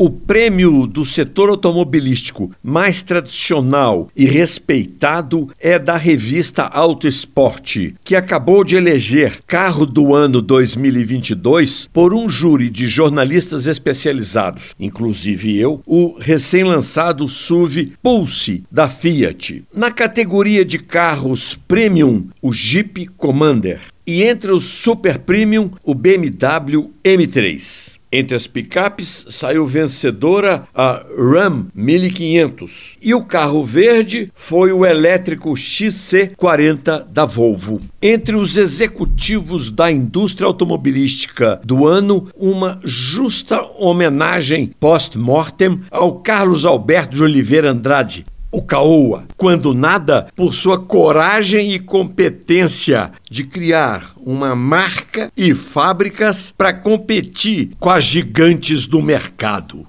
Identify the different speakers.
Speaker 1: O prêmio do setor automobilístico mais tradicional e respeitado é da revista Auto Esporte, que acabou de eleger carro do ano 2022 por um júri de jornalistas especializados, inclusive eu, o recém-lançado SUV Pulse da Fiat. Na categoria de carros premium, o Jeep Commander. E entre os super premium, o BMW M3. Entre as picapes saiu vencedora a Ram 1500 e o carro verde foi o elétrico XC40 da Volvo. Entre os executivos da indústria automobilística do ano, uma justa homenagem post-mortem ao Carlos Alberto de Oliveira Andrade, o Caoa, quando nada, por sua coragem e competência de criar uma marca e fábricas para competir com as gigantes do mercado.